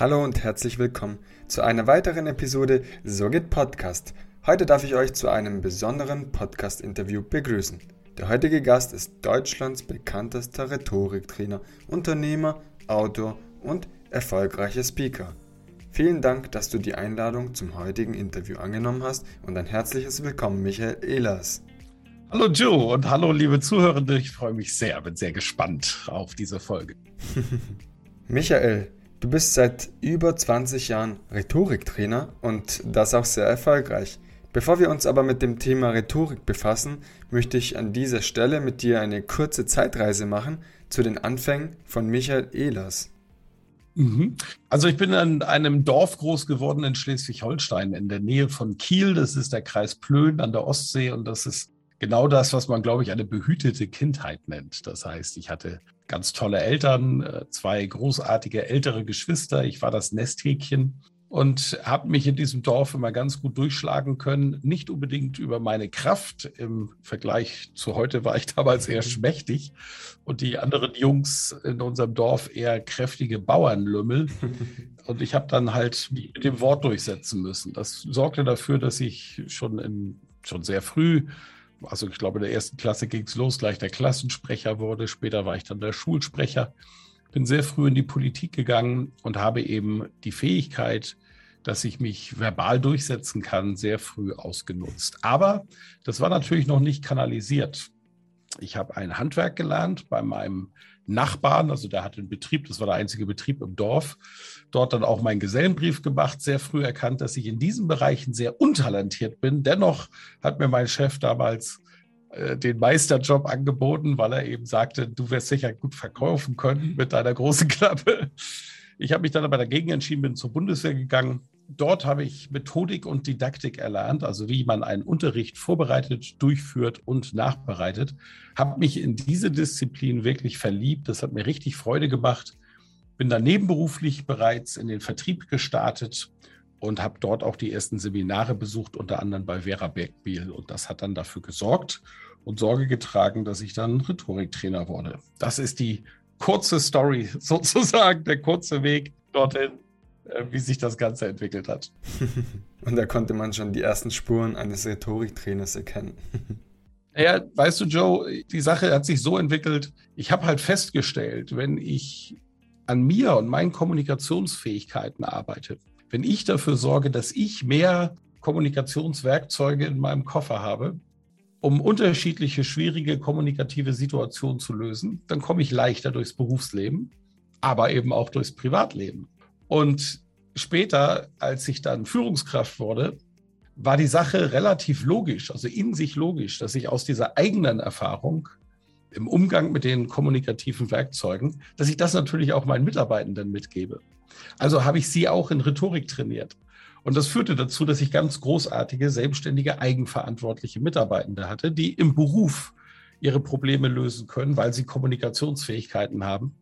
Hallo und herzlich willkommen zu einer weiteren Episode So geht Podcast. Heute darf ich euch zu einem besonderen Podcast-Interview begrüßen. Der heutige Gast ist Deutschlands bekanntester Rhetoriktrainer, Unternehmer, Autor und erfolgreicher Speaker. Vielen Dank, dass du die Einladung zum heutigen Interview angenommen hast und ein herzliches Willkommen, Michael Ehlers. Hallo Joe und hallo liebe Zuhörende. Ich freue mich sehr, bin sehr gespannt auf diese Folge. Michael, du bist seit über 20 Jahren Rhetoriktrainer und das auch sehr erfolgreich. Bevor wir uns aber mit dem Thema Rhetorik befassen, möchte ich an dieser Stelle mit dir eine kurze Zeitreise machen zu den Anfängen von Michael Ehlers. Mhm. Also ich bin in einem Dorf groß geworden in Schleswig-Holstein in der Nähe von Kiel. Das ist der Kreis Plön an der Ostsee und das ist genau das, was man, glaube ich, eine behütete Kindheit nennt. Das heißt, ich hatte ganz tolle Eltern, äh, zwei großartige ältere Geschwister. Ich war das Nesthäkchen und habe mich in diesem Dorf immer ganz gut durchschlagen können. Nicht unbedingt über meine Kraft. Im Vergleich zu heute war ich damals eher schmächtig und die anderen Jungs in unserem Dorf eher kräftige Bauernlümmel. Und ich habe dann halt mich mit dem Wort durchsetzen müssen. Das sorgte dafür, dass ich schon, in, schon sehr früh also ich glaube, in der ersten Klasse ging es los, gleich der Klassensprecher wurde. Später war ich dann der Schulsprecher. Bin sehr früh in die Politik gegangen und habe eben die Fähigkeit, dass ich mich verbal durchsetzen kann, sehr früh ausgenutzt. Aber das war natürlich noch nicht kanalisiert. Ich habe ein Handwerk gelernt bei meinem Nachbarn, also der hatte einen Betrieb, das war der einzige Betrieb im Dorf. Dort dann auch meinen Gesellenbrief gemacht, sehr früh erkannt, dass ich in diesen Bereichen sehr untalentiert bin. Dennoch hat mir mein Chef damals äh, den Meisterjob angeboten, weil er eben sagte, du wirst sicher gut verkaufen können mit deiner großen Klappe. Ich habe mich dann aber dagegen entschieden, bin zur Bundeswehr gegangen, dort habe ich Methodik und Didaktik erlernt, also wie man einen Unterricht vorbereitet, durchführt und nachbereitet. Habe mich in diese Disziplin wirklich verliebt. Das hat mir richtig Freude gemacht. Bin dann nebenberuflich bereits in den Vertrieb gestartet und habe dort auch die ersten Seminare besucht, unter anderem bei Vera Bergbiel. Und das hat dann dafür gesorgt und Sorge getragen, dass ich dann Rhetoriktrainer wurde. Das ist die kurze Story sozusagen, der kurze Weg dorthin. Äh, wie sich das Ganze entwickelt hat. Und da konnte man schon die ersten Spuren eines Rhetoriktrainers erkennen. Ja, weißt du, Joe, die Sache hat sich so entwickelt. Ich habe halt festgestellt, wenn ich an mir und meinen Kommunikationsfähigkeiten arbeite, wenn ich dafür sorge, dass ich mehr Kommunikationswerkzeuge in meinem Koffer habe, um unterschiedliche schwierige kommunikative Situationen zu lösen, dann komme ich leichter durchs Berufsleben, aber eben auch durchs Privatleben. Und später, als ich dann Führungskraft wurde, war die Sache relativ logisch, also in sich logisch, dass ich aus dieser eigenen Erfahrung im Umgang mit den kommunikativen Werkzeugen, dass ich das natürlich auch meinen Mitarbeitenden mitgebe. Also habe ich sie auch in Rhetorik trainiert. Und das führte dazu, dass ich ganz großartige, selbstständige, eigenverantwortliche Mitarbeitende hatte, die im Beruf ihre Probleme lösen können, weil sie Kommunikationsfähigkeiten haben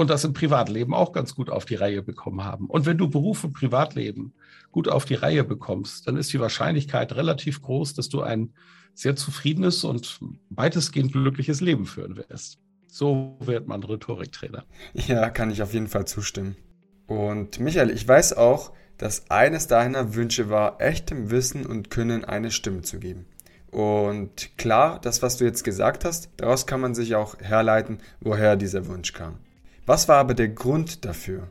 und das im Privatleben auch ganz gut auf die Reihe bekommen haben. Und wenn du Beruf und Privatleben gut auf die Reihe bekommst, dann ist die Wahrscheinlichkeit relativ groß, dass du ein sehr zufriedenes und weitestgehend glückliches Leben führen wirst. So wird man Rhetoriktrainer. Ja, kann ich auf jeden Fall zustimmen. Und Michael, ich weiß auch, dass eines deiner Wünsche war, echtem Wissen und Können eine Stimme zu geben. Und klar, das, was du jetzt gesagt hast, daraus kann man sich auch herleiten, woher dieser Wunsch kam. Was war aber der Grund dafür?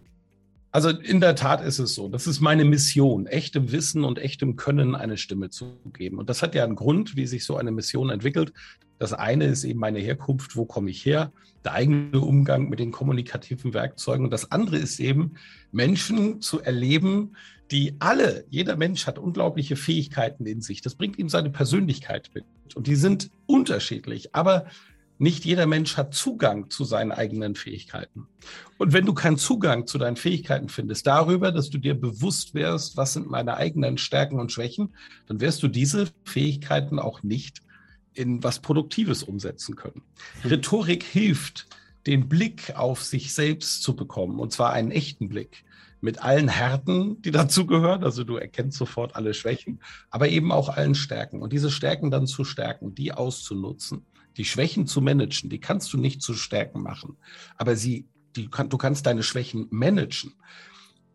Also in der Tat ist es so. Das ist meine Mission, echtem Wissen und echtem Können eine Stimme zu geben. Und das hat ja einen Grund, wie sich so eine Mission entwickelt. Das eine ist eben meine Herkunft, wo komme ich her, der eigene Umgang mit den kommunikativen Werkzeugen. Und das andere ist eben, Menschen zu erleben, die alle, jeder Mensch hat unglaubliche Fähigkeiten in sich. Das bringt ihm seine Persönlichkeit mit. Und die sind unterschiedlich. Aber nicht jeder Mensch hat Zugang zu seinen eigenen Fähigkeiten. Und wenn du keinen Zugang zu deinen Fähigkeiten findest, darüber, dass du dir bewusst wärst, was sind meine eigenen Stärken und Schwächen, dann wirst du diese Fähigkeiten auch nicht in was Produktives umsetzen können. Rhetorik hilft, den Blick auf sich selbst zu bekommen, und zwar einen echten Blick mit allen Härten, die dazugehören. Also du erkennst sofort alle Schwächen, aber eben auch allen Stärken. Und diese Stärken dann zu stärken, die auszunutzen die Schwächen zu managen, die kannst du nicht zu Stärken machen. Aber sie, die, du kannst deine Schwächen managen.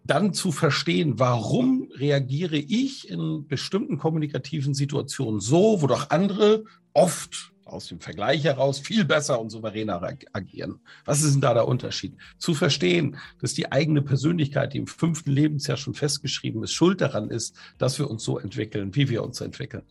dann zu verstehen, warum reagiere ich in bestimmten kommunikativen Situationen so, wo doch andere oft aus dem Vergleich heraus viel besser und souveräner agieren. Was ist denn da der Unterschied? Zu verstehen, dass die eigene Persönlichkeit, die im fünften Lebensjahr schon festgeschrieben ist, schuld daran ist, dass wir uns so entwickeln, wie wir uns entwickeln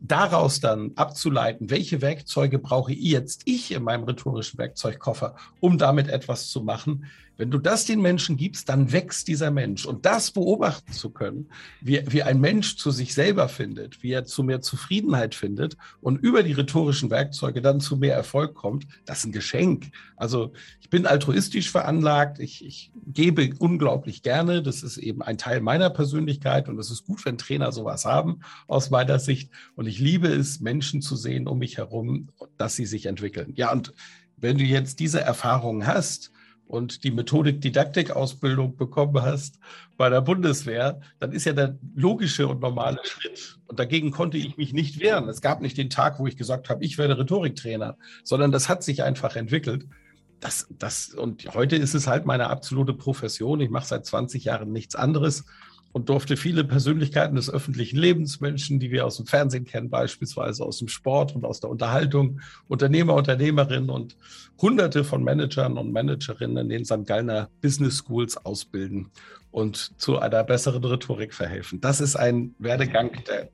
daraus dann abzuleiten, welche Werkzeuge brauche jetzt ich in meinem rhetorischen Werkzeugkoffer, um damit etwas zu machen. Wenn du das den Menschen gibst, dann wächst dieser Mensch. Und das beobachten zu können, wie, wie ein Mensch zu sich selber findet, wie er zu mehr Zufriedenheit findet und über die rhetorischen Werkzeuge dann zu mehr Erfolg kommt, das ist ein Geschenk. Also ich bin altruistisch veranlagt, ich, ich gebe unglaublich gerne. Das ist eben ein Teil meiner Persönlichkeit und es ist gut, wenn Trainer sowas haben aus meiner Sicht. Und ich liebe es, Menschen zu sehen um mich herum, dass sie sich entwickeln. Ja, und wenn du jetzt diese Erfahrungen hast, und die Methodik-Didaktik-Ausbildung bekommen hast bei der Bundeswehr, dann ist ja der logische und normale Schritt. Und dagegen konnte ich mich nicht wehren. Es gab nicht den Tag, wo ich gesagt habe, ich werde Rhetoriktrainer, sondern das hat sich einfach entwickelt. Das, das, und heute ist es halt meine absolute Profession. Ich mache seit 20 Jahren nichts anderes und durfte viele Persönlichkeiten des öffentlichen Lebens, Menschen, die wir aus dem Fernsehen kennen, beispielsweise aus dem Sport und aus der Unterhaltung, Unternehmer, Unternehmerinnen und hunderte von Managern und Managerinnen in den St. Gallner Business Schools ausbilden und zu einer besseren Rhetorik verhelfen. Das ist ein Werdegang, der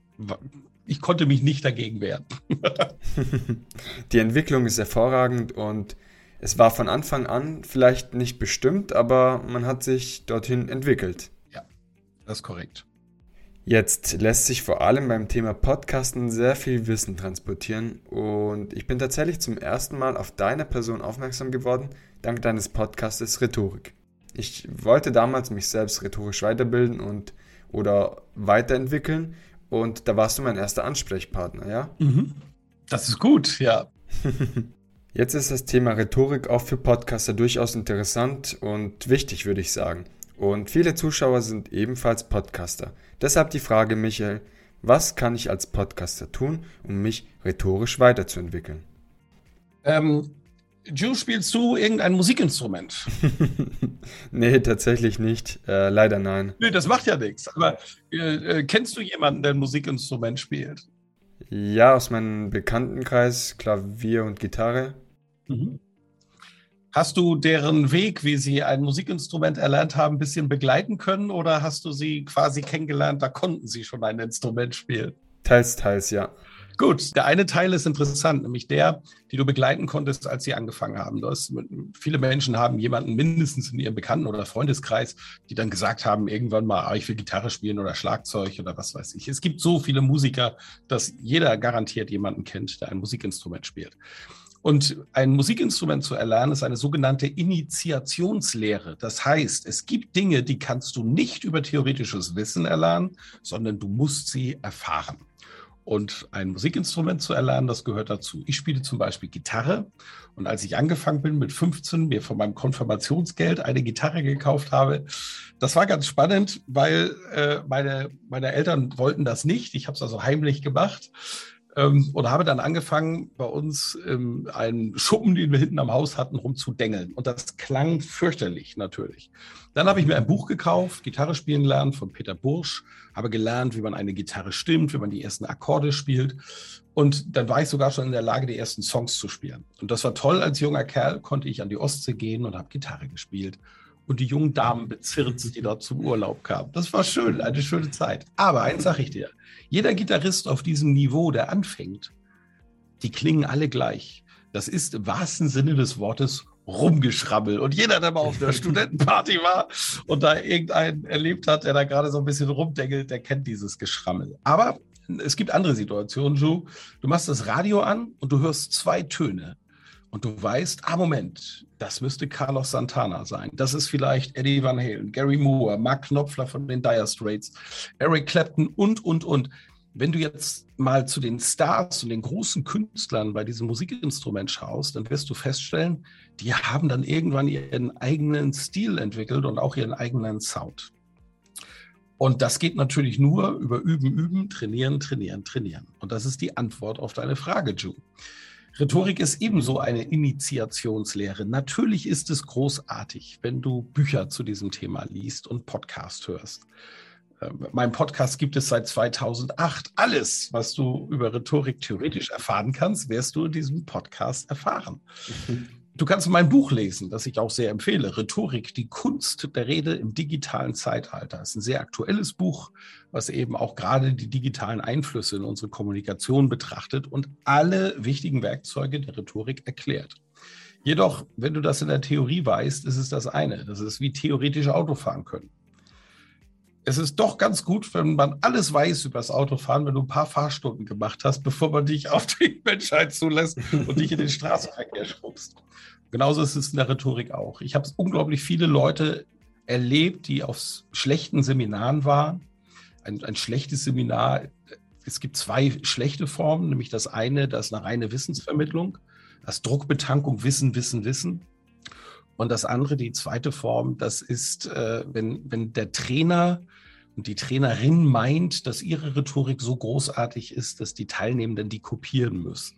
ich konnte mich nicht dagegen wehren. Die Entwicklung ist hervorragend und es war von Anfang an vielleicht nicht bestimmt, aber man hat sich dorthin entwickelt. Das ist korrekt. Jetzt lässt sich vor allem beim Thema Podcasten sehr viel Wissen transportieren und ich bin tatsächlich zum ersten Mal auf deine Person aufmerksam geworden, dank deines Podcastes Rhetorik. Ich wollte damals mich selbst rhetorisch weiterbilden und oder weiterentwickeln und da warst du mein erster Ansprechpartner, ja? Mhm. Das ist gut, ja. Jetzt ist das Thema Rhetorik auch für Podcaster durchaus interessant und wichtig, würde ich sagen. Und viele Zuschauer sind ebenfalls Podcaster. Deshalb die Frage, Michael, was kann ich als Podcaster tun, um mich rhetorisch weiterzuentwickeln? Ähm, Ju, spielst du irgendein Musikinstrument? nee, tatsächlich nicht. Äh, leider nein. Nee, das macht ja nichts. Aber äh, äh, kennst du jemanden, der ein Musikinstrument spielt? Ja, aus meinem Bekanntenkreis, Klavier und Gitarre. Mhm. Hast du deren Weg, wie sie ein Musikinstrument erlernt haben, ein bisschen begleiten können oder hast du sie quasi kennengelernt, da konnten sie schon ein Instrument spielen? Teils, teils, ja. Gut, der eine Teil ist interessant, nämlich der, die du begleiten konntest, als sie angefangen haben. Das, viele Menschen haben jemanden mindestens in ihrem Bekannten- oder Freundeskreis, die dann gesagt haben, irgendwann mal, ah, ich will Gitarre spielen oder Schlagzeug oder was weiß ich. Es gibt so viele Musiker, dass jeder garantiert jemanden kennt, der ein Musikinstrument spielt. Und ein Musikinstrument zu erlernen ist eine sogenannte Initiationslehre. Das heißt, es gibt Dinge, die kannst du nicht über theoretisches Wissen erlernen, sondern du musst sie erfahren. Und ein Musikinstrument zu erlernen, das gehört dazu. Ich spiele zum Beispiel Gitarre. Und als ich angefangen bin mit 15, mir von meinem Konfirmationsgeld eine Gitarre gekauft habe, das war ganz spannend, weil äh, meine, meine Eltern wollten das nicht. Ich habe es also heimlich gemacht ähm, und habe dann angefangen, bei uns ähm, einen Schuppen, den wir hinten am Haus hatten, rumzudengeln. Und das klang fürchterlich natürlich. Dann habe ich mir ein Buch gekauft, Gitarre spielen lernen von Peter Bursch, habe gelernt, wie man eine Gitarre stimmt, wie man die ersten Akkorde spielt. Und dann war ich sogar schon in der Lage, die ersten Songs zu spielen. Und das war toll. Als junger Kerl konnte ich an die Ostsee gehen und habe Gitarre gespielt und die jungen Damen bezirzt, die dort zum Urlaub kamen. Das war schön, eine schöne Zeit. Aber eins sage ich dir, jeder Gitarrist auf diesem Niveau, der anfängt, die klingen alle gleich. Das ist im wahrsten Sinne des Wortes rumgeschrabbel. Und jeder, der mal auf der Studentenparty war und da irgendeinen erlebt hat, der da gerade so ein bisschen rumdengelt, der kennt dieses Geschrammel. Aber es gibt andere Situationen, Ju. Du machst das Radio an und du hörst zwei Töne und du weißt, ah, Moment, das müsste Carlos Santana sein. Das ist vielleicht Eddie Van Halen, Gary Moore, Mark Knopfler von den Dire Straits, Eric Clapton und, und, und. Wenn du jetzt mal zu den Stars und den großen Künstlern bei diesem Musikinstrument schaust, dann wirst du feststellen, die haben dann irgendwann ihren eigenen Stil entwickelt und auch ihren eigenen Sound. Und das geht natürlich nur über Üben, Üben, Trainieren, Trainieren, Trainieren. Und das ist die Antwort auf deine Frage, Ju. Rhetorik ist ebenso eine Initiationslehre. Natürlich ist es großartig, wenn du Bücher zu diesem Thema liest und Podcast hörst. Ähm, mein Podcast gibt es seit 2008. Alles, was du über Rhetorik theoretisch erfahren kannst, wirst du in diesem Podcast erfahren. Du kannst mein Buch lesen, das ich auch sehr empfehle. Rhetorik, die Kunst der Rede im digitalen Zeitalter. Das ist ein sehr aktuelles Buch, was eben auch gerade die digitalen Einflüsse in unsere Kommunikation betrachtet und alle wichtigen Werkzeuge der Rhetorik erklärt. Jedoch, wenn du das in der Theorie weißt, ist es das eine. Das ist wie theoretisch Autofahren können. Es ist doch ganz gut, wenn man alles weiß über das Autofahren, wenn du ein paar Fahrstunden gemacht hast, bevor man dich auf die Menschheit zulässt und dich in den Straßenverkehr schubst. Genauso ist es in der Rhetorik auch. Ich habe unglaublich viele Leute erlebt, die auf schlechten Seminaren waren. Ein, ein schlechtes Seminar, es gibt zwei schlechte Formen, nämlich das eine, das ist eine reine Wissensvermittlung, das Druckbetankung, Wissen, Wissen, Wissen. Und das andere, die zweite Form, das ist, äh, wenn, wenn der Trainer und die Trainerin meint, dass ihre Rhetorik so großartig ist, dass die Teilnehmenden die kopieren müssen.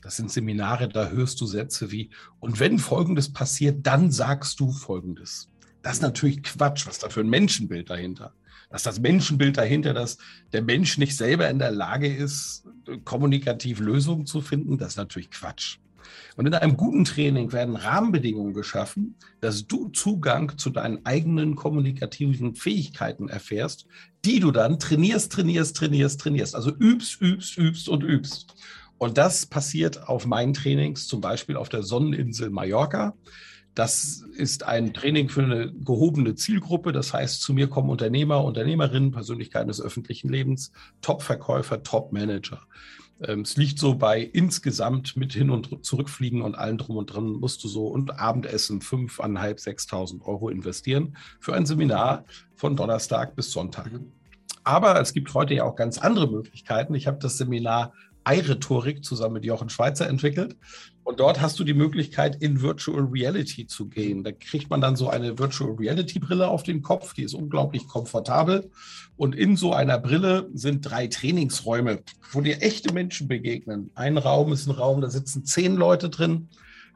Das sind Seminare, da hörst du Sätze wie, und wenn Folgendes passiert, dann sagst du Folgendes. Das ist natürlich Quatsch. Was da für ein Menschenbild dahinter? Dass das Menschenbild dahinter, dass der Mensch nicht selber in der Lage ist, kommunikativ Lösungen zu finden, das ist natürlich Quatsch. Und in einem guten Training werden Rahmenbedingungen geschaffen, dass du Zugang zu deinen eigenen kommunikativen Fähigkeiten erfährst, die du dann trainierst, trainierst, trainierst, trainierst. Also übst, übst, übst und übst. Und das passiert auf meinen Trainings, zum Beispiel auf der Sonneninsel Mallorca. Das ist ein Training für eine gehobene Zielgruppe. Das heißt, zu mir kommen Unternehmer, Unternehmerinnen, Persönlichkeiten des öffentlichen Lebens, Top-Verkäufer, Top-Manager. Ähm, es liegt so bei insgesamt mit hin und zurückfliegen und allen drum und dran musst du so und Abendessen fünfeinhalb, sechstausend Euro investieren für ein Seminar von Donnerstag bis Sonntag. Mhm. Aber es gibt heute ja auch ganz andere Möglichkeiten. Ich habe das Seminar iRhetorik zusammen mit Jochen Schweizer entwickelt. Und dort hast du die Möglichkeit, in Virtual Reality zu gehen. Da kriegt man dann so eine Virtual Reality Brille auf den Kopf, die ist unglaublich komfortabel. Und in so einer Brille sind drei Trainingsräume, wo dir echte Menschen begegnen. Ein Raum ist ein Raum, da sitzen zehn Leute drin.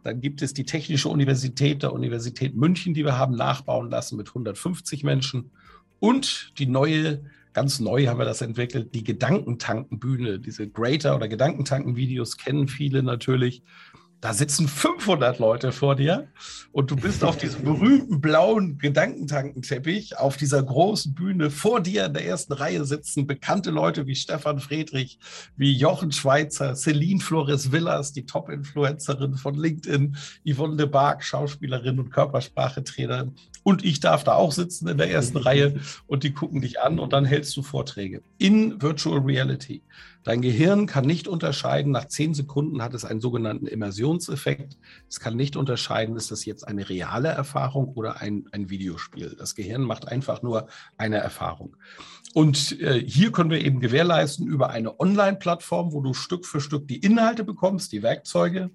Dann gibt es die Technische Universität der Universität München, die wir haben nachbauen lassen mit 150 Menschen. Und die neue ganz neu haben wir das entwickelt, die Gedankentankenbühne, diese Greater oder Gedankentanken-Videos kennen viele natürlich. Da sitzen 500 Leute vor dir und du bist auf diesem berühmten blauen Gedankentankenteppich auf dieser großen Bühne. Vor dir in der ersten Reihe sitzen bekannte Leute wie Stefan Friedrich, wie Jochen Schweizer, Celine Flores Villas, die Top-Influencerin von LinkedIn, Yvonne de Barg, Schauspielerin und Körpersprachetrainerin. Und ich darf da auch sitzen in der ersten Reihe und die gucken dich an und dann hältst du Vorträge in Virtual Reality. Dein Gehirn kann nicht unterscheiden, nach zehn Sekunden hat es einen sogenannten Immersionseffekt. Es kann nicht unterscheiden, ist das jetzt eine reale Erfahrung oder ein, ein Videospiel. Das Gehirn macht einfach nur eine Erfahrung. Und äh, hier können wir eben gewährleisten über eine Online-Plattform, wo du Stück für Stück die Inhalte bekommst, die Werkzeuge,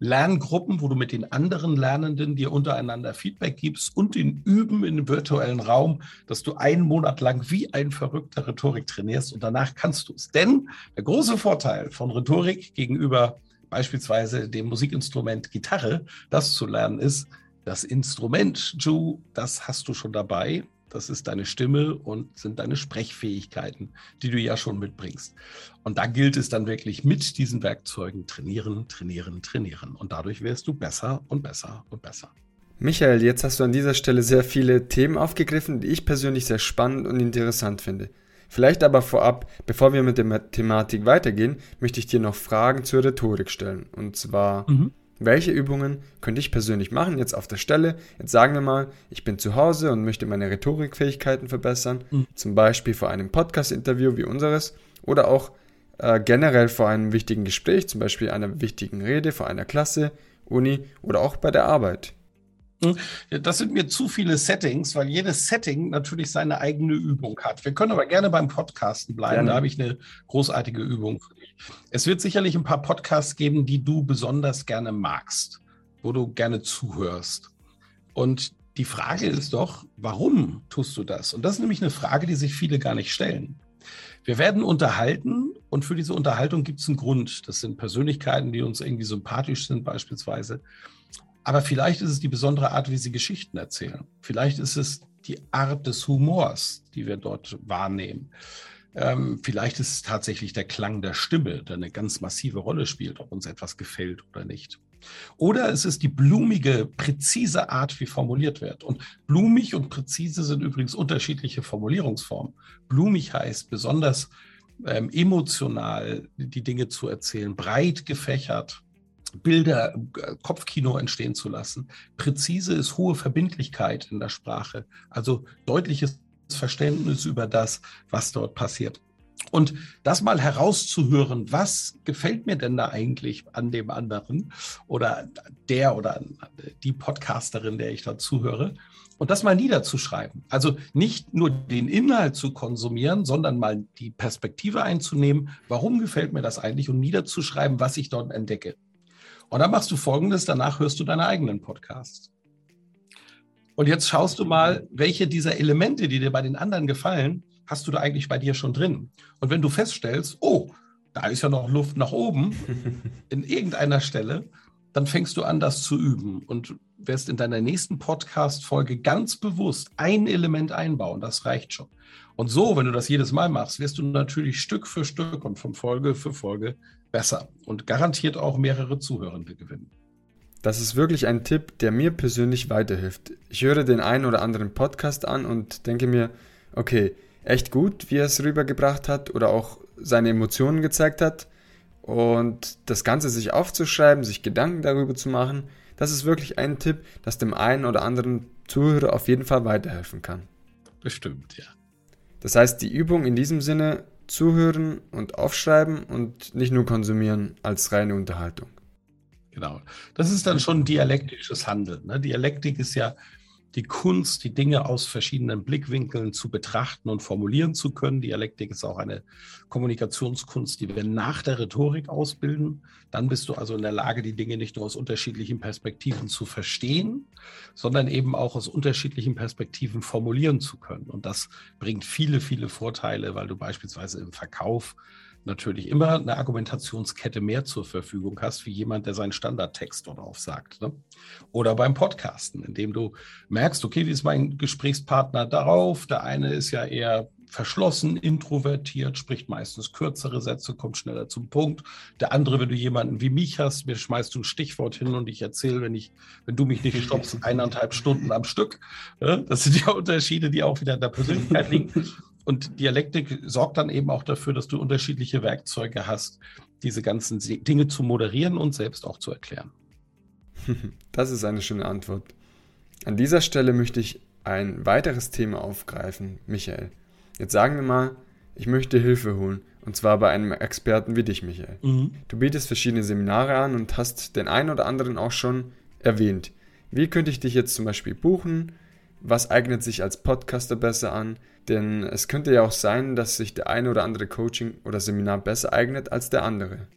Lerngruppen, wo du mit den anderen Lernenden dir untereinander Feedback gibst und den Üben in dem virtuellen Raum, dass du einen Monat lang wie ein verrückter Rhetorik trainierst und danach kannst du es. Denn der große Vorteil von Rhetorik gegenüber beispielsweise dem Musikinstrument Gitarre, das zu lernen ist, das Instrument, Ju, das hast du schon dabei das ist deine Stimme und sind deine Sprechfähigkeiten, die du ja schon mitbringst. Und da gilt es dann wirklich mit diesen Werkzeugen trainieren, trainieren, trainieren. Und dadurch wirst du besser und besser und besser. Michael, jetzt hast du an dieser Stelle sehr viele Themen aufgegriffen, die ich persönlich sehr spannend und interessant finde. Vielleicht aber vorab, bevor wir mit der Thematik weitergehen, möchte ich dir noch Fragen zur Rhetorik stellen. Und zwar, mhm. Welche Übungen könnte ich persönlich machen, jetzt auf der Stelle? Jetzt sagen wir mal, ich bin zu Hause und möchte meine Rhetorikfähigkeiten verbessern, mhm. zum Beispiel vor einem Podcast-Interview wie unseres oder auch äh, generell vor einem wichtigen Gespräch, zum Beispiel einer wichtigen Rede vor einer Klasse, Uni oder auch bei der Arbeit. Das sind mir zu viele Settings, weil jedes Setting natürlich seine eigene Übung hat. Wir können aber gerne beim Podcasten bleiben. Gerne. Da habe ich eine großartige Übung für dich. Es wird sicherlich ein paar Podcasts geben, die du besonders gerne magst, wo du gerne zuhörst. Und die Frage ist doch, warum tust du das? Und das ist nämlich eine Frage, die sich viele gar nicht stellen. Wir werden unterhalten Und für diese Unterhaltung gibt es einen Grund. Das sind Persönlichkeiten, die uns irgendwie sympathisch sind, beispielsweise. Aber vielleicht ist es die besondere Art, wie sie Geschichten erzählen. Vielleicht ist es die Art des Humors, die wir dort wahrnehmen. Ähm, vielleicht ist es tatsächlich der Klang der Stimme, der eine ganz massive Rolle spielt, ob uns etwas gefällt oder nicht. Oder es ist die blumige, präzise Art, wie formuliert wird. Und blumig und präzise sind übrigens unterschiedliche Formulierungsformen. Blumig heißt besonders ähm, emotional die Dinge zu erzählen, breit gefächert, Bilder, äh, Kopfkino entstehen zu lassen. Präzise ist hohe Verbindlichkeit in der Sprache, also deutliches Verständnis über das, was dort passiert. Und das mal herauszuhören, was gefällt mir denn da eigentlich an dem anderen oder der oder die Podcasterin, der ich da zuhöre, und das mal niederzuschreiben. Also nicht nur den Inhalt zu konsumieren, sondern mal die Perspektive einzunehmen, warum gefällt mir das eigentlich und niederzuschreiben, was ich dort entdecke. Und dann machst du folgendes, danach hörst du deine eigenen Podcasts. Und jetzt schaust du mal, welche dieser Elemente, die dir bei den anderen gefallen, hast du da eigentlich bei dir schon drin. Und wenn du feststellst, oh, da ist ja noch Luft nach oben in irgendeiner Stelle, dann fängst du an, das zu üben und wirst in deiner nächsten Podcast-Folge ganz bewusst ein Element einbauen. Das reicht schon. Und so, wenn du das jedes Mal machst, wirst du natürlich Stück für Stück und von Folge für Folge besser und garantiert auch mehrere Zuhörende gewinnen. Das ist wirklich ein Tipp, der mir persönlich weiterhilft. Ich höre den einen oder anderen Podcast an und denke mir, okay, echt gut, wie er es rübergebracht hat oder auch seine Emotionen gezeigt hat. Und das Ganze sich aufzuschreiben, sich Gedanken darüber zu machen, das ist wirklich ein Tipp, das dem einen oder anderen Zuhörer auf jeden Fall weiterhelfen kann. Bestimmt, ja. Das heißt, die Übung in diesem Sinne zuhören und aufschreiben und nicht nur konsumieren als reine Unterhaltung. Genau. Das ist dann schon dialektisches Handeln. Ne? Dialektik ist ja die Kunst, die Dinge aus verschiedenen Blickwinkeln zu betrachten und formulieren zu können. Dialektik ist auch eine Kommunikationskunst, die wir nach der Rhetorik ausbilden. Dann bist du also in der Lage, die Dinge nicht nur aus unterschiedlichen Perspektiven zu verstehen, sondern eben auch aus unterschiedlichen Perspektiven formulieren zu können. Und das bringt viele, viele Vorteile, weil du beispielsweise im Verkauf natürlich immer eine Argumentationskette mehr zur Verfügung hast, wie jemand, der seinen Standardtext dort aufsagt. Ne? Oder beim Podcasten, indem du merkst, okay, wie ist mein Gesprächspartner darauf? Der eine ist ja eher verschlossen, introvertiert, spricht meistens kürzere Sätze, kommt schneller zum Punkt. Der andere, wenn du jemanden wie mich hast, mir schmeißt du ein Stichwort hin und ich erzähle, wenn ich, wenn du mich nicht stoppst, eineinhalb Stunden am Stück. Ne? Das sind ja Unterschiede, die auch wieder in der Persönlichkeit liegen. Und Dialektik sorgt dann eben auch dafür, dass du unterschiedliche Werkzeuge hast, diese ganzen Dinge zu moderieren und selbst auch zu erklären. Das ist eine schöne Antwort. An dieser Stelle möchte ich ein weiteres Thema aufgreifen, Michael. Jetzt sagen wir mal, ich möchte Hilfe holen, und zwar bei einem Experten wie dich, Michael. Mhm. Du bietest verschiedene Seminare an und hast den einen oder anderen auch schon erwähnt. Wie könnte ich dich jetzt zum Beispiel buchen? Was eignet sich als Podcaster besser an? Denn es könnte ja auch sein, dass sich der eine oder andere Coaching oder Seminar besser eignet als der andere.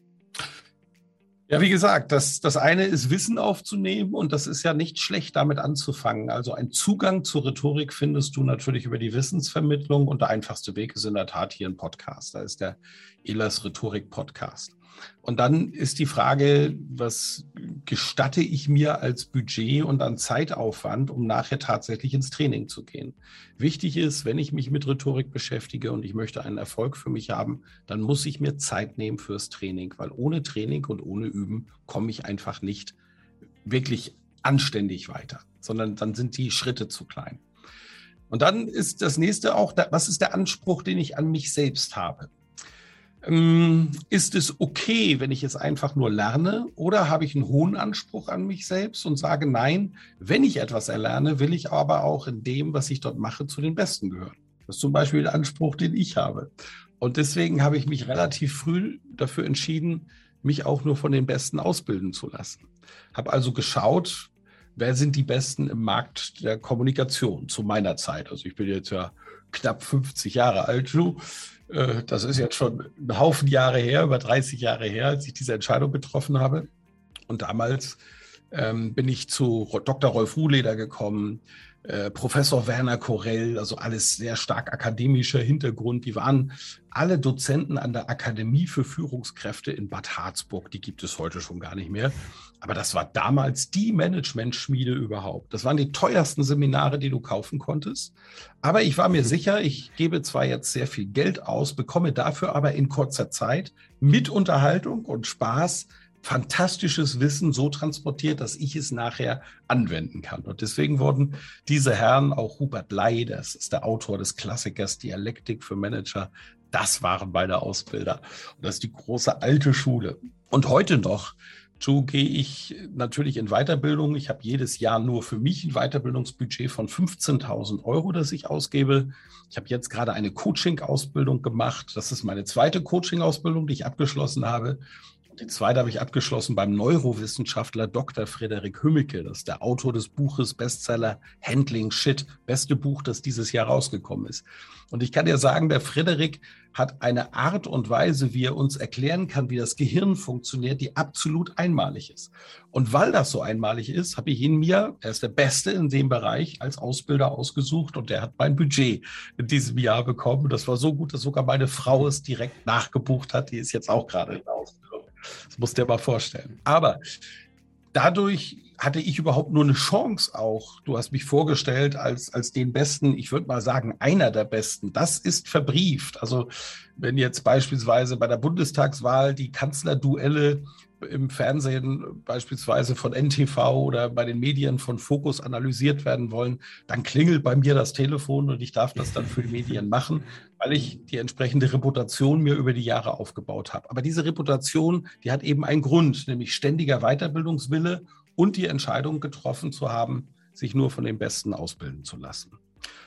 Ja, wie gesagt, das, das eine ist Wissen aufzunehmen und das ist ja nicht schlecht, damit anzufangen. Also ein Zugang zur Rhetorik findest du natürlich über die Wissensvermittlung und der einfachste Weg ist in der Tat hier ein Podcast. Da ist der Elas Rhetorik Podcast. Und dann ist die Frage, was gestatte ich mir als Budget und an Zeitaufwand, um nachher tatsächlich ins Training zu gehen? Wichtig ist, wenn ich mich mit Rhetorik beschäftige und ich möchte einen Erfolg für mich haben, dann muss ich mir Zeit nehmen fürs Training, weil ohne Training und ohne Üben komme ich einfach nicht wirklich anständig weiter, sondern dann sind die Schritte zu klein. Und dann ist das nächste auch, was ist der Anspruch, den ich an mich selbst habe? Ähm, ist es okay, wenn ich es einfach nur lerne oder habe ich einen hohen Anspruch an mich selbst und sage, nein, wenn ich etwas erlerne, will ich aber auch in dem, was ich dort mache, zu den Besten gehören. Das ist zum Beispiel der Anspruch, den ich habe. Und deswegen habe ich mich relativ früh dafür entschieden, mich auch nur von den Besten ausbilden zu lassen. Habe also geschaut, wer sind die Besten im Markt der Kommunikation zu meiner Zeit. Also ich bin jetzt ja knapp 50 Jahre alt, du. Äh, das ist jetzt schon ein Haufen Jahre her, über 30 Jahre her, als ich diese Entscheidung getroffen habe. Und damals ähm, bin ich zu Dr. Rolf Ruhleder gekommen, äh, Professor Werner Korell, also alles sehr stark akademischer Hintergrund. Die waren alle Dozenten an der Akademie für Führungskräfte in Bad Harzburg. Die gibt es heute schon gar nicht mehr. Aber das war damals die Management-Schmiede überhaupt. Das waren die teuersten Seminare, die du kaufen konntest. Aber ich war mir sicher, ich gebe zwar jetzt sehr viel Geld aus, bekomme dafür aber in kurzer Zeit mit Unterhaltung und Spaß fantastisches Wissen so transportiert, dass ich es nachher anwenden kann. Und deswegen wurden diese Herren, auch Hubert Ley, das ist der Autor des Klassikers Dialektik für Manager, das waren meine Ausbilder. Und das ist die große alte Schule. Und heute noch so gehe ich natürlich in Weiterbildung. Ich habe jedes Jahr nur für mich ein Weiterbildungsbudget von 15.000 Euro, das ich ausgebe. Ich habe jetzt gerade eine Coaching-Ausbildung gemacht. Das ist meine zweite Coaching-Ausbildung, die ich abgeschlossen habe. Die zweite habe ich abgeschlossen beim Neurowissenschaftler Dr. Frederik Hümmicke. Das ist der Autor des Buches Bestseller Handling Shit. Beste Buch, das dieses Jahr rausgekommen ist. Und ich kann dir sagen, der Frederik hat eine Art und Weise, wie er uns erklären kann, wie das Gehirn funktioniert, die absolut einmalig ist. Und weil das so einmalig ist, habe ich ihn mir, er ist der Beste in dem Bereich, als Ausbilder ausgesucht und der hat mein Budget in diesem Jahr bekommen. Das war so gut, dass sogar meine Frau es direkt nachgebucht hat. Die ist jetzt auch gerade Ausbildung. Das musst du dir mal vorstellen. Aber dadurch hatte ich überhaupt nur eine Chance auch. Du hast mich vorgestellt als, als den Besten, ich würde mal sagen, einer der Besten. Das ist verbrieft. Also wenn jetzt beispielsweise bei der Bundestagswahl die Kanzlerduelle im Fernsehen beispielsweise von NTV oder bei den Medien von Fokus analysiert werden wollen, dann klingelt bei mir das Telefon und ich darf das dann für die Medien machen, weil ich die entsprechende Reputation mir über die Jahre aufgebaut habe. Aber diese Reputation, die hat eben einen Grund, nämlich ständiger Weiterbildungswille und die Entscheidung getroffen zu haben, sich nur von den Besten ausbilden zu lassen.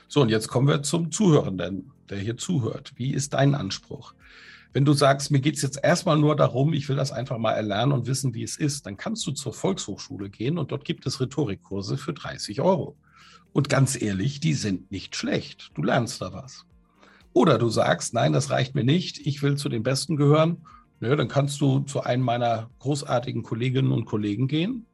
So, und jetzt kommen wir zum Zuhörenden, der hier zuhört. Wie ist dein Anspruch? Wenn du sagst, mir geht es jetzt erstmal nur darum, ich will das einfach mal erlernen und wissen, wie es ist, dann kannst du zur Volkshochschule gehen und dort gibt es Rhetorikkurse für 30 Euro. Und ganz ehrlich, die sind nicht schlecht. Du lernst da was. Oder du sagst, nein, das reicht mir nicht, ich will zu den Besten gehören. Nö, dann kannst du zu einem meiner großartigen Kolleginnen und Kollegen gehen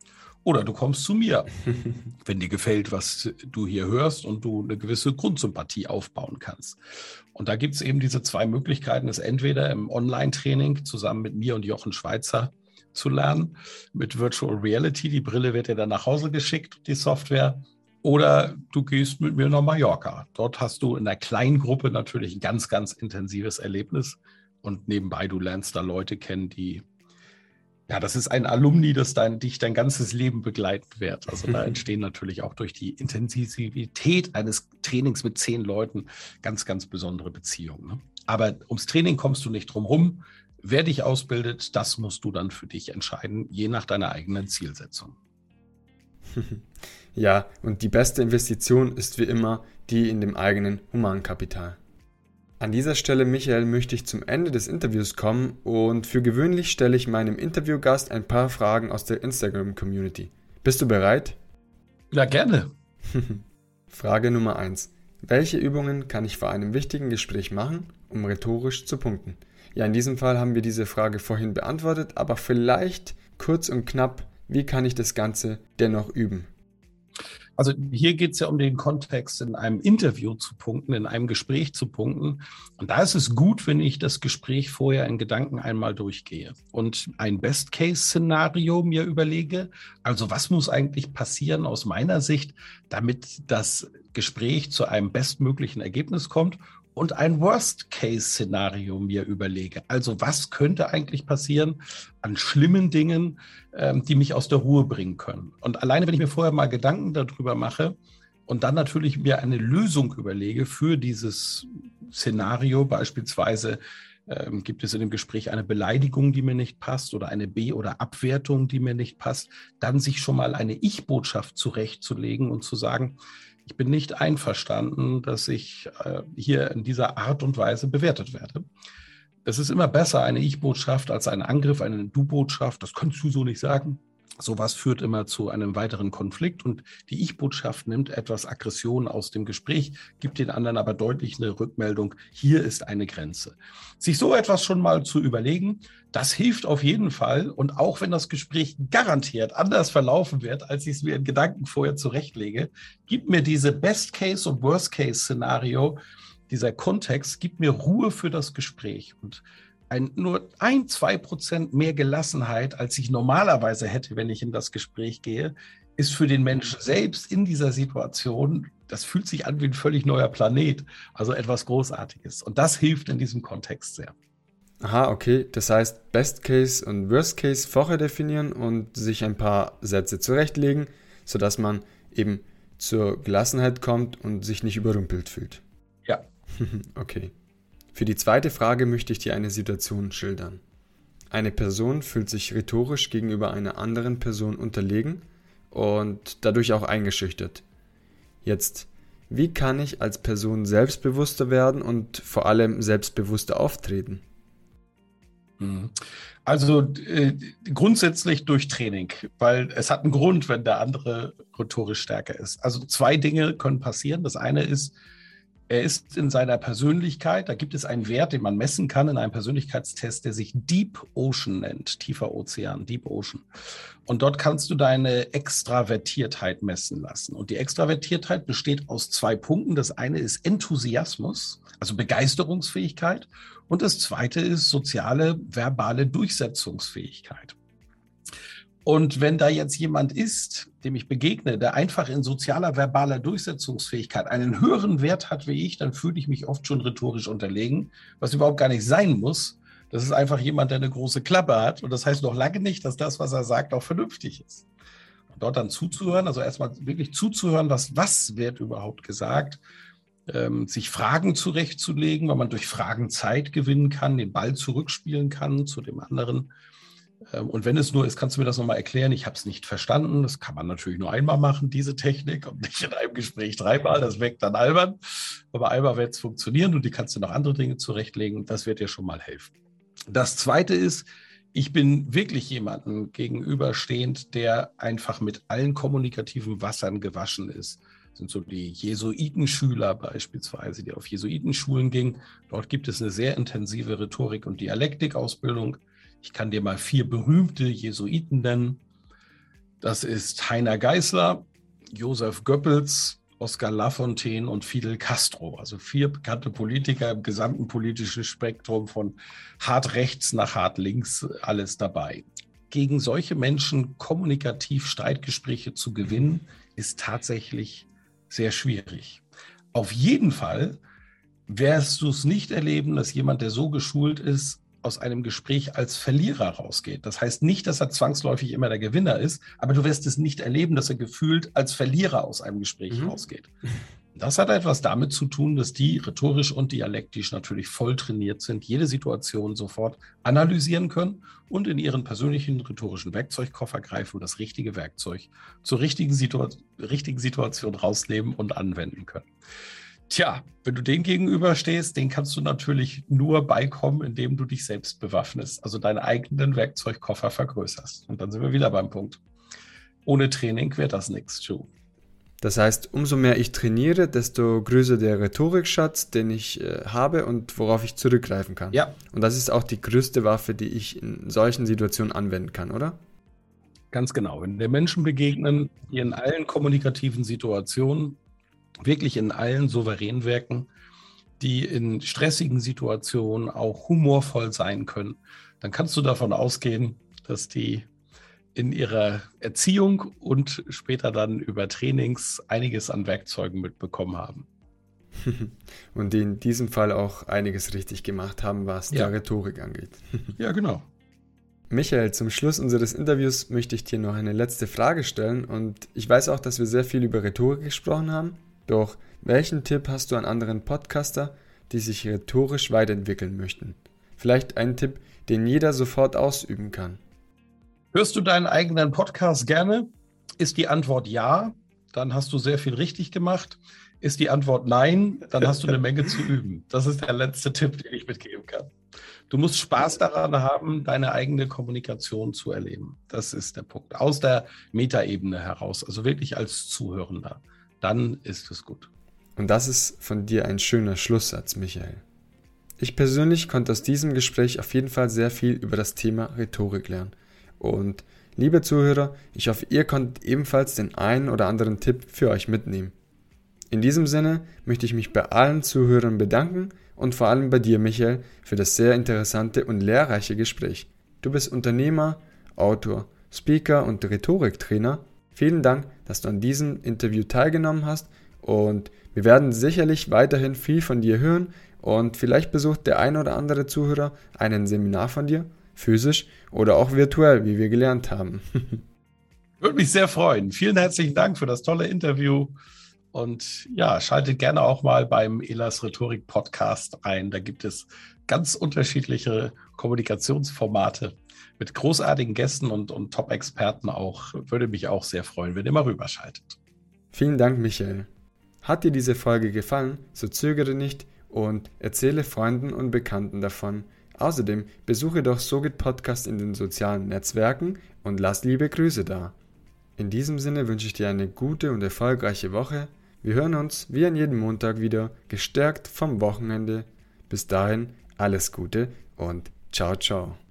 oder du kommst zu mir, wenn dir gefällt, was du hier hörst und du eine gewisse Grundsympathie aufbauen kannst. Und da gibt es eben diese zwei Möglichkeiten, es entweder im Online-Training zusammen mit mir und Jochen Schweizer zu lernen, mit Virtual Reality. Die Brille wird dir dann nach Hause geschickt, die Software. Oder du gehst mit mir nach Mallorca. Dort hast du in einer kleinen Gruppe natürlich ein ganz, ganz intensives Erlebnis. Und nebenbei, du lernst da Leute kennen, die ja, das ist ein Alumni, das dein, dich dein ganzes Leben begleiten wird. Also da entstehen natürlich auch durch die Intensivität eines Trainings mit zehn Leuten ganz, ganz besondere Beziehungen. Ne? Aber ums Training kommst du nicht drum rum. Wer dich ausbildet, das musst du dann für dich entscheiden, je nach deiner eigenen Zielsetzung. Ja, und die beste Investition ist wie immer die in dem eigenen Humankapital. An dieser Stelle, Michael, möchte ich zum Ende des Interviews kommen und für gewöhnlich stelle ich meinem Interviewgast ein paar Fragen aus der Instagram-Community. Bist du bereit? Ja, gerne. Frage Nummer 1. Welche Übungen kann ich vor einem wichtigen Gespräch machen, um rhetorisch zu punkten? Ja, in diesem Fall haben wir diese Frage vorhin beantwortet, aber vielleicht kurz und knapp, wie kann ich das Ganze dennoch üben? Also hier geht es ja um den Kontext, in einem Interview zu punkten, in einem Gespräch zu punkten. Und da ist es gut, wenn ich das Gespräch vorher in Gedanken einmal durchgehe und ein Best-Case-Szenario mir überlege. Also was muss eigentlich passieren aus meiner Sicht, damit das Gespräch zu einem bestmöglichen Ergebnis kommt und ein Worst-Case-Szenario mir überlege. Also was könnte eigentlich passieren an schlimmen Dingen, ähm, die mich aus der Ruhe bringen können. Und alleine, wenn ich mir vorher mal Gedanken darüber mache und dann natürlich mir eine Lösung überlege für dieses Szenario, beispielsweise ähm, gibt es in dem Gespräch eine Beleidigung, die mir nicht passt oder eine B- oder Abwertung, die mir nicht passt, dann sich schon mal eine Ich-Botschaft zurechtzulegen und zu sagen, ich bin nicht einverstanden, dass ich äh, hier in dieser Art und Weise bewertet werde. Es ist immer besser eine Ich-Botschaft als ein Angriff, eine Du-Botschaft. Das kannst du so nicht sagen. Sowas führt immer zu einem weiteren Konflikt und die Ich-Botschaft nimmt etwas Aggression aus dem Gespräch, gibt den anderen aber deutlich eine Rückmeldung, hier ist eine Grenze. Sich so etwas schon mal zu überlegen, das hilft auf jeden Fall und auch wenn das Gespräch garantiert anders verlaufen wird, als ich es mir in Gedanken vorher zurechtlege, gibt mir diese Best-Case- und Worst-Case-Szenario, dieser Kontext, gibt mir Ruhe für das Gespräch und ein, nur ein, zwei Prozent mehr Gelassenheit, als ich normalerweise hätte, wenn ich in das Gespräch gehe, ist für den Menschen selbst in dieser Situation, das fühlt sich an wie ein völlig neuer Planet, also etwas Großartiges. Und das hilft in diesem Kontext sehr. Aha, okay. Das heißt, Best Case und Worst Case vorher definieren und sich ein paar Sätze zurechtlegen, sodass man eben zur Gelassenheit kommt und sich nicht überrumpelt fühlt. Ja. okay. Für die zweite Frage möchte ich dir eine Situation schildern. Eine Person fühlt sich rhetorisch gegenüber einer anderen Person unterlegen und dadurch auch eingeschüchtert. Jetzt, wie kann ich als Person selbstbewusster werden und vor allem selbstbewusster auftreten? Mhm. Also äh, grundsätzlich durch Training, weil es hat einen Grund, wenn der andere rhetorisch stärker ist. Also zwei Dinge können passieren. Das eine ist, er ist in seiner Persönlichkeit, da gibt es einen Wert, den man messen kann in einem Persönlichkeitstest, der sich Deep Ocean nennt, tiefer Ozean, Deep Ocean. Und dort kannst du deine Extravertiertheit messen lassen. Und die Extravertiertheit besteht aus zwei Punkten. Das eine ist Enthusiasmus, also Begeisterungsfähigkeit. Und das zweite ist soziale, verbale Durchsetzungsfähigkeit. Und wenn da jetzt jemand ist, dem ich begegne, der einfach in sozialer, verbaler Durchsetzungsfähigkeit einen höheren Wert hat wie ich, dann fühle ich mich oft schon rhetorisch unterlegen, was überhaupt gar nicht sein muss. Das ist einfach jemand, der eine große Klappe hat. Und das heißt noch lange nicht, dass das, was er sagt, auch vernünftig ist. Und dort dann zuzuhören, also erstmal wirklich zuzuhören, was, was wird überhaupt gesagt, ähm, sich Fragen zurechtzulegen, weil man durch Fragen Zeit gewinnen kann, den Ball zurückspielen kann zu dem anderen und wenn es nur ist, kannst du mir das nochmal erklären? Ich habe es nicht verstanden. Das kann man natürlich nur einmal machen, diese Technik, und nicht in einem Gespräch dreimal. Das weckt dann albern. Aber einmal wird es funktionieren und die kannst du noch andere Dinge zurechtlegen. Das wird dir schon mal helfen. Das zweite ist, ich bin wirklich jemandem gegenüberstehend, der einfach mit allen kommunikativen Wassern gewaschen ist. Das sind so die Jesuitenschüler beispielsweise, die auf Jesuitenschulen gingen. Dort gibt es eine sehr intensive Rhetorik- und Dialektikausbildung. Ich kann dir mal vier berühmte Jesuiten nennen. Das ist Heiner Geißler, Josef Goebbels, Oskar Lafontaine und Fidel Castro. Also vier bekannte Politiker im gesamten politischen Spektrum von hart rechts nach hart links, alles dabei. Gegen solche Menschen kommunikativ Streitgespräche zu gewinnen, ist tatsächlich sehr schwierig. Auf jeden Fall wirst du es nicht erleben, dass jemand, der so geschult ist, aus einem Gespräch als Verlierer rausgeht. Das heißt nicht, dass er zwangsläufig immer der Gewinner ist, aber du wirst es nicht erleben, dass er gefühlt als Verlierer aus einem Gespräch mhm. rausgeht. Das hat etwas damit zu tun, dass die rhetorisch und dialektisch natürlich voll trainiert sind, jede Situation sofort analysieren können und in ihren persönlichen rhetorischen Werkzeugkoffer greifen und das richtige Werkzeug zur richtigen, Situ richtigen Situation rausnehmen und anwenden können. Tja, wenn du dem gegenüberstehst, den kannst du natürlich nur beikommen, indem du dich selbst bewaffnest, also deinen eigenen Werkzeugkoffer vergrößerst. Und dann sind wir wieder beim Punkt. Ohne Training wäre das nichts, Joe. Das heißt, umso mehr ich trainiere, desto größer der Rhetorikschatz, den ich äh, habe und worauf ich zurückgreifen kann. Ja. Und das ist auch die größte Waffe, die ich in solchen Situationen anwenden kann, oder? Ganz genau. Wenn wir Menschen begegnen, die in allen kommunikativen Situationen wirklich in allen souverän wirken, die in stressigen Situationen auch humorvoll sein können, dann kannst du davon ausgehen, dass die in ihrer Erziehung und später dann über Trainings einiges an Werkzeugen mitbekommen haben. Und die in diesem Fall auch einiges richtig gemacht haben, was ja. die Rhetorik angeht. Ja, genau. Michael, zum Schluss unseres Interviews möchte ich dir noch eine letzte Frage stellen. Und ich weiß auch, dass wir sehr viel über Rhetorik gesprochen haben. Doch welchen Tipp hast du an anderen Podcaster, die sich rhetorisch weiterentwickeln möchten? Vielleicht einen Tipp, den jeder sofort ausüben kann. Hörst du deinen eigenen Podcast gerne? Ist die Antwort ja, dann hast du sehr viel richtig gemacht. Ist die Antwort nein, dann hast du eine Menge zu üben. Das ist der letzte Tipp, den ich mitgeben kann. Du musst Spaß daran haben, deine eigene Kommunikation zu erleben. Das ist der Punkt. Aus der Metaebene heraus, also wirklich als Zuhörender. Dann ist es gut. Und das ist von dir ein schöner Schlusssatz, Michael. Ich persönlich konnte aus diesem Gespräch auf jeden Fall sehr viel über das Thema Rhetorik lernen. Und liebe Zuhörer, ich hoffe, ihr konntet ebenfalls den einen oder anderen Tipp für euch mitnehmen. In diesem Sinne möchte ich mich bei allen Zuhörern bedanken und vor allem bei dir, Michael, für das sehr interessante und lehrreiche Gespräch. Du bist Unternehmer, Autor, Speaker und Rhetoriktrainer. Vielen Dank, dass du an diesem Interview teilgenommen hast und wir werden sicherlich weiterhin viel von dir hören und vielleicht besucht der ein oder andere Zuhörer einen Seminar von dir, physisch oder auch virtuell, wie wir gelernt haben. Würde mich sehr freuen. Vielen herzlichen Dank für das tolle Interview. Und ja, schaltet gerne auch mal beim Elas Rhetorik Podcast ein. Da gibt es ganz unterschiedliche Kommunikationsformate mit großartigen Gästen und, und Top-Experten auch. Würde mich auch sehr freuen, wenn ihr mal rüberschaltet. Vielen Dank, Michael. Hat dir diese Folge gefallen, so zögere nicht und erzähle Freunden und Bekannten davon. Außerdem besuche doch Sogit Podcast in den sozialen Netzwerken und lass liebe Grüße da. In diesem Sinne wünsche ich dir eine gute und erfolgreiche Woche. Wir hören uns wie an jedem Montag wieder, gestärkt vom Wochenende. Bis dahin alles Gute und ciao ciao.